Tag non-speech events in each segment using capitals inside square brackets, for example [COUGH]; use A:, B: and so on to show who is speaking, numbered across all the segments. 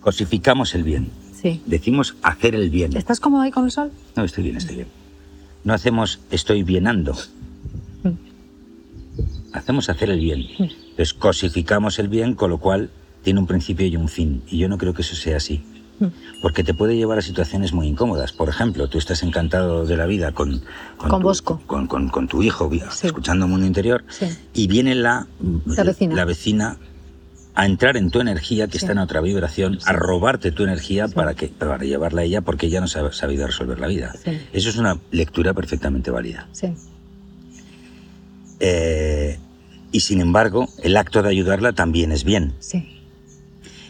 A: Cosificamos el bien.
B: Sí.
A: Decimos hacer el bien.
B: ¿Estás cómodo ahí con el sol?
A: No, estoy bien, estoy bien. No hacemos estoy bienando.
B: Mm.
A: Hacemos hacer el bien. Entonces cosificamos el bien, con lo cual tiene un principio y un fin. Y yo no creo que eso sea así.
B: Mm.
A: Porque te puede llevar a situaciones muy incómodas. Por ejemplo, tú estás encantado de la vida con,
B: Con
A: tu,
B: Bosco.
A: Con, con- con tu hijo,
B: Sí.
A: escuchando Mundo Interior,
B: Sí.
A: y viene la,
B: La vecina.
A: la vecina a entrar en tu energía, que
B: Sí.
A: está en otra vibración, a robarte tu energía para, que, para llevarla a ella porque ella no ha sabido resolver la vida.
B: Sí.
A: Eso es una lectura perfectamente válida.
B: Sí.
A: Eh, y sin embargo, el acto de ayudarla también es bien.
B: Sí.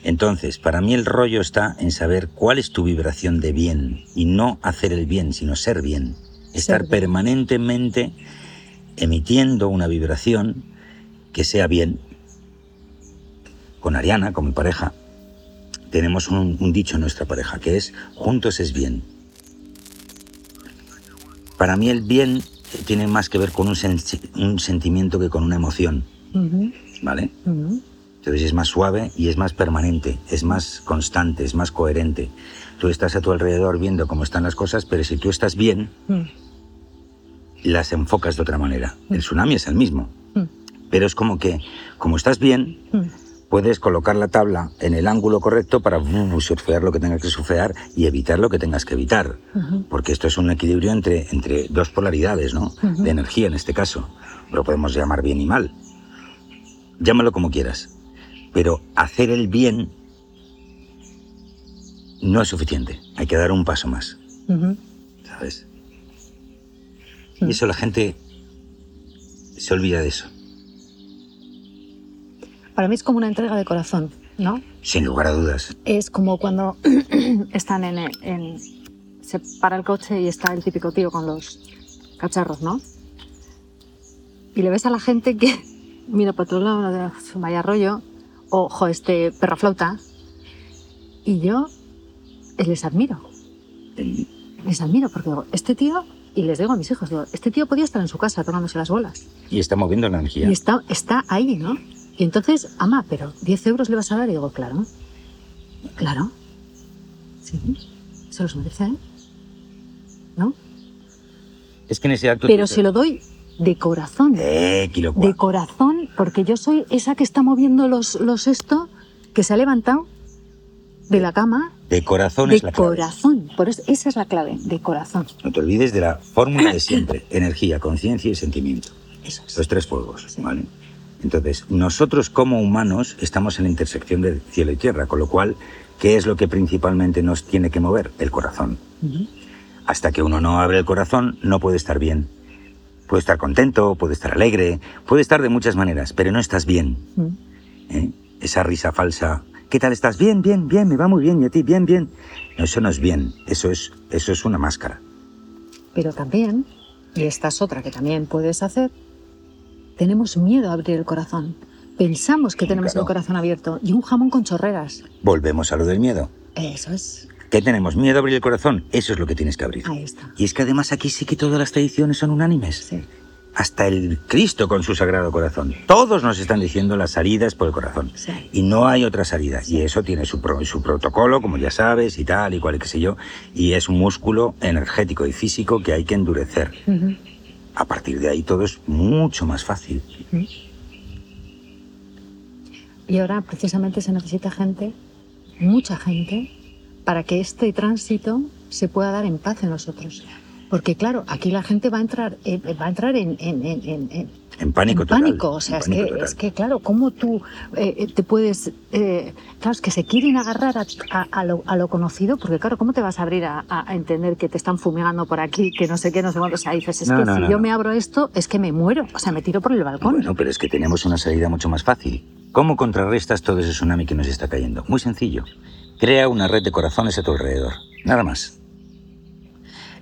A: Entonces, para mí el rollo está en saber cuál es tu vibración de bien y no hacer el bien, sino ser bien. Estar
B: bien.
A: permanentemente emitiendo una vibración que sea bien. Con Ariana, con mi pareja, tenemos un, un dicho en nuestra pareja que es juntos es bien. Para mí el bien tiene más que ver con un, sen- un sentimiento que con una emoción, ¿vale?
B: ujú.
A: Entonces es más suave y es más permanente, es más constante, es más coherente. Tú estás a tu alrededor viendo cómo están las cosas, pero si tú estás bien,
B: Mm,
A: las enfocas de otra manera. El tsunami es el mismo,
B: mm,
A: pero es como que, como estás bien,
B: mm.
A: Puedes colocar la tabla en el ángulo correcto para uh, surfear lo que tengas que surfear y evitar lo que tengas que evitar. Porque esto es un equilibrio entre, entre dos polaridades, ¿no? De energía en este caso. Lo podemos llamar bien y mal. Llámalo como quieras. Pero hacer el bien no es suficiente. Hay que dar un paso más. ¿sabes?
B: Mm.
A: Y eso la gente se olvida de eso.
B: Para mí es como una entrega de corazón, ¿no?
A: Sin lugar a dudas.
B: Es como cuando [CLEARS THROAT] están en, en- Se para el coche y está el típico tío con los cacharros, ¿no? Y le ves a la gente que [LAUGHS] mira para otro lado, vaya rollo, o jo, este perra flauta. Y yo les admiro. Les admiro porque digo, este tío, y les digo a mis hijos, digo, este tío podía estar en su casa tomándose las bolas.
A: Y está moviendo la energía.
B: Y está, está ahí, ¿no? Y entonces, ama, pero 10 euros le vas a dar y digo, claro, claro, sí, se los merece, ¿eh? ¿no?
A: Es que en ese acto...
B: Pero se lo doy de corazón,
A: Eh,
B: de corazón, porque yo soy esa que está moviendo los, los esto, que se ha levantado de la cama,
A: De corazón
B: de
A: es la clave.
B: corazón, por eso, esa es la clave, de corazón.
A: No te olvides de la fórmula de siempre. Energía, conciencia y sentimiento.
B: Eso es.
A: Los tres fuegos,
B: Sí.
A: ¿vale? Entonces, nosotros como humanos estamos en la intersección de cielo y tierra, con lo cual, ¿qué es lo que principalmente nos tiene que mover? El corazón. Hasta que uno no abre el corazón, no puede estar bien. Puede estar contento, puede estar alegre, puede estar de muchas maneras, pero no estás bien.
B: Mm.
A: ¿eh? Esa risa falsa. ¿Qué tal estás? Bien, bien, bien, me va muy bien. ¿Y a ti? Bien, bien. No, eso no es bien. Eso es, eso es una máscara.
B: Pero también, y esta es otra que también puedes hacer, tenemos miedo a abrir el corazón. Pensamos que tenemos
A: Claro.
B: el corazón abierto y un jamón con chorreras.
A: Volvemos a lo del miedo.
B: Eso es.
A: ¿Qué tenemos? ¿Miedo a abrir el corazón? Eso es lo que tienes que abrir.
B: Ahí está.
A: Y es que además aquí sí que todas las tradiciones son unánimes.
B: Sí.
A: Hasta el Cristo con su sagrado corazón. Todos nos están diciendo las salidas por el corazón.
B: Sí.
A: Y no hay otra salida. Y eso tiene su, pro- su protocolo, como ya sabes, y tal, y cual, y qué sé yo. Y es un músculo energético y físico que hay que endurecer.
B: Ujú.
A: A partir de ahí todo es mucho más fácil.
B: Y ahora precisamente se necesita gente, mucha gente, para que este tránsito se pueda dar en paz en nosotros. Porque claro, aquí la gente va a entrar, eh, va a entrar en, en- en-
A: pánico
B: en
A: total.
B: pánico. O sea, es, que,
A: total.
B: es que, claro, ¿cómo tú eh, eh, te puedes...? eh, claro, es que se quieren agarrar a, a- a lo, a lo conocido, porque claro, ¿cómo te vas a abrir a, entender que te están fumigando por aquí, que no sé qué, no sé cuánto? O sea, dices, es
A: No,
B: que
A: no,
B: si
A: no,
B: yo me abro esto, es que me muero. O sea, me tiro por el balcón.
A: Bueno, pero es que tenemos una salida mucho más fácil. ¿Cómo contrarrestas todo ese tsunami que nos está cayendo? Muy sencillo. Crea una red de corazones a tu alrededor. Nada más.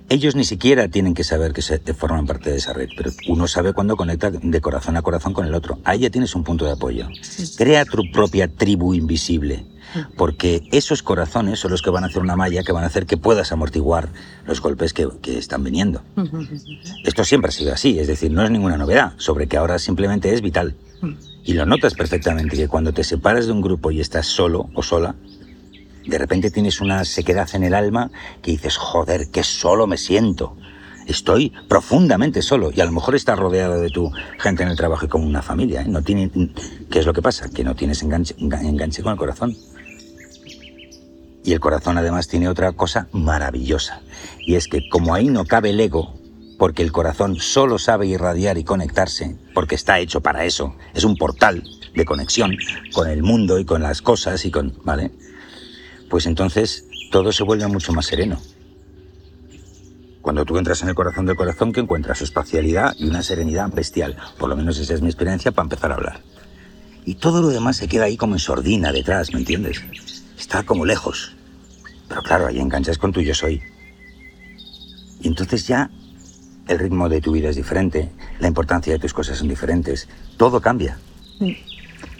A: Ellos ni siquiera tienen que saber que se, forman parte de esa red, pero uno sabe cuando conecta de corazón a corazón con el otro. Ahí ya tienes un punto de apoyo. Crea tu propia tribu invisible, porque esos corazones son los que van a hacer una malla que van a hacer que puedas amortiguar los golpes que, que están viniendo. Esto siempre ha sido así, es decir, no es ninguna novedad, sobre que ahora simplemente es vital.
B: ujú.
A: Y lo notas perfectamente, que cuando te separas de un grupo y estás solo o sola, De repente tienes una sequedad en el alma que dices, joder, qué solo me siento. Estoy profundamente solo y a lo mejor estás rodeado de tu gente en el trabajo y como una familia. ¿eh? No tiene, ¿Qué es lo que pasa? Que no tienes enganche, enganche con el corazón. Y el corazón además tiene otra cosa maravillosa. Y es que como ahí no cabe el ego, porque el corazón solo sabe irradiar y conectarse, porque está hecho para eso, es un portal de conexión con el mundo y con las cosas y con... ¿Vale? Pues entonces todo se vuelve mucho más sereno. Cuando tú entras en el corazón del corazón, que encuentras espacialidad y una serenidad bestial. Por lo menos esa es mi experiencia para empezar a hablar. Y todo lo demás se queda ahí como en sordina detrás, ¿me entiendes? Está como lejos. Pero claro, ahí enganchas con tu yo soy. Y entonces ya el ritmo de tu vida es diferente, la importancia de tus cosas son diferentes, todo cambia.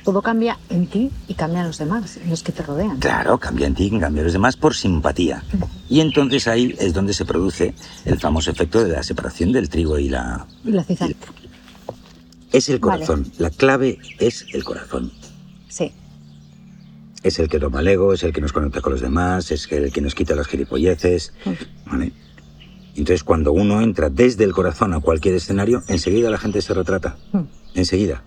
B: Todo cambia en ti y cambia en los demás, en los que te rodean.
A: Claro, cambia en ti y cambia en los demás por simpatía. Y entonces ahí es donde se produce el famoso efecto de la separación del trigo y la...
B: Y la cizaña.
A: Es el corazón, la clave es el corazón.
B: Sí.
A: Es el que toma el ego, es el que nos conecta con los demás, es el que nos quita las gilipolleces. ¿vale? Entonces, cuando uno entra desde el corazón a cualquier escenario, enseguida la gente se retrata. Enseguida.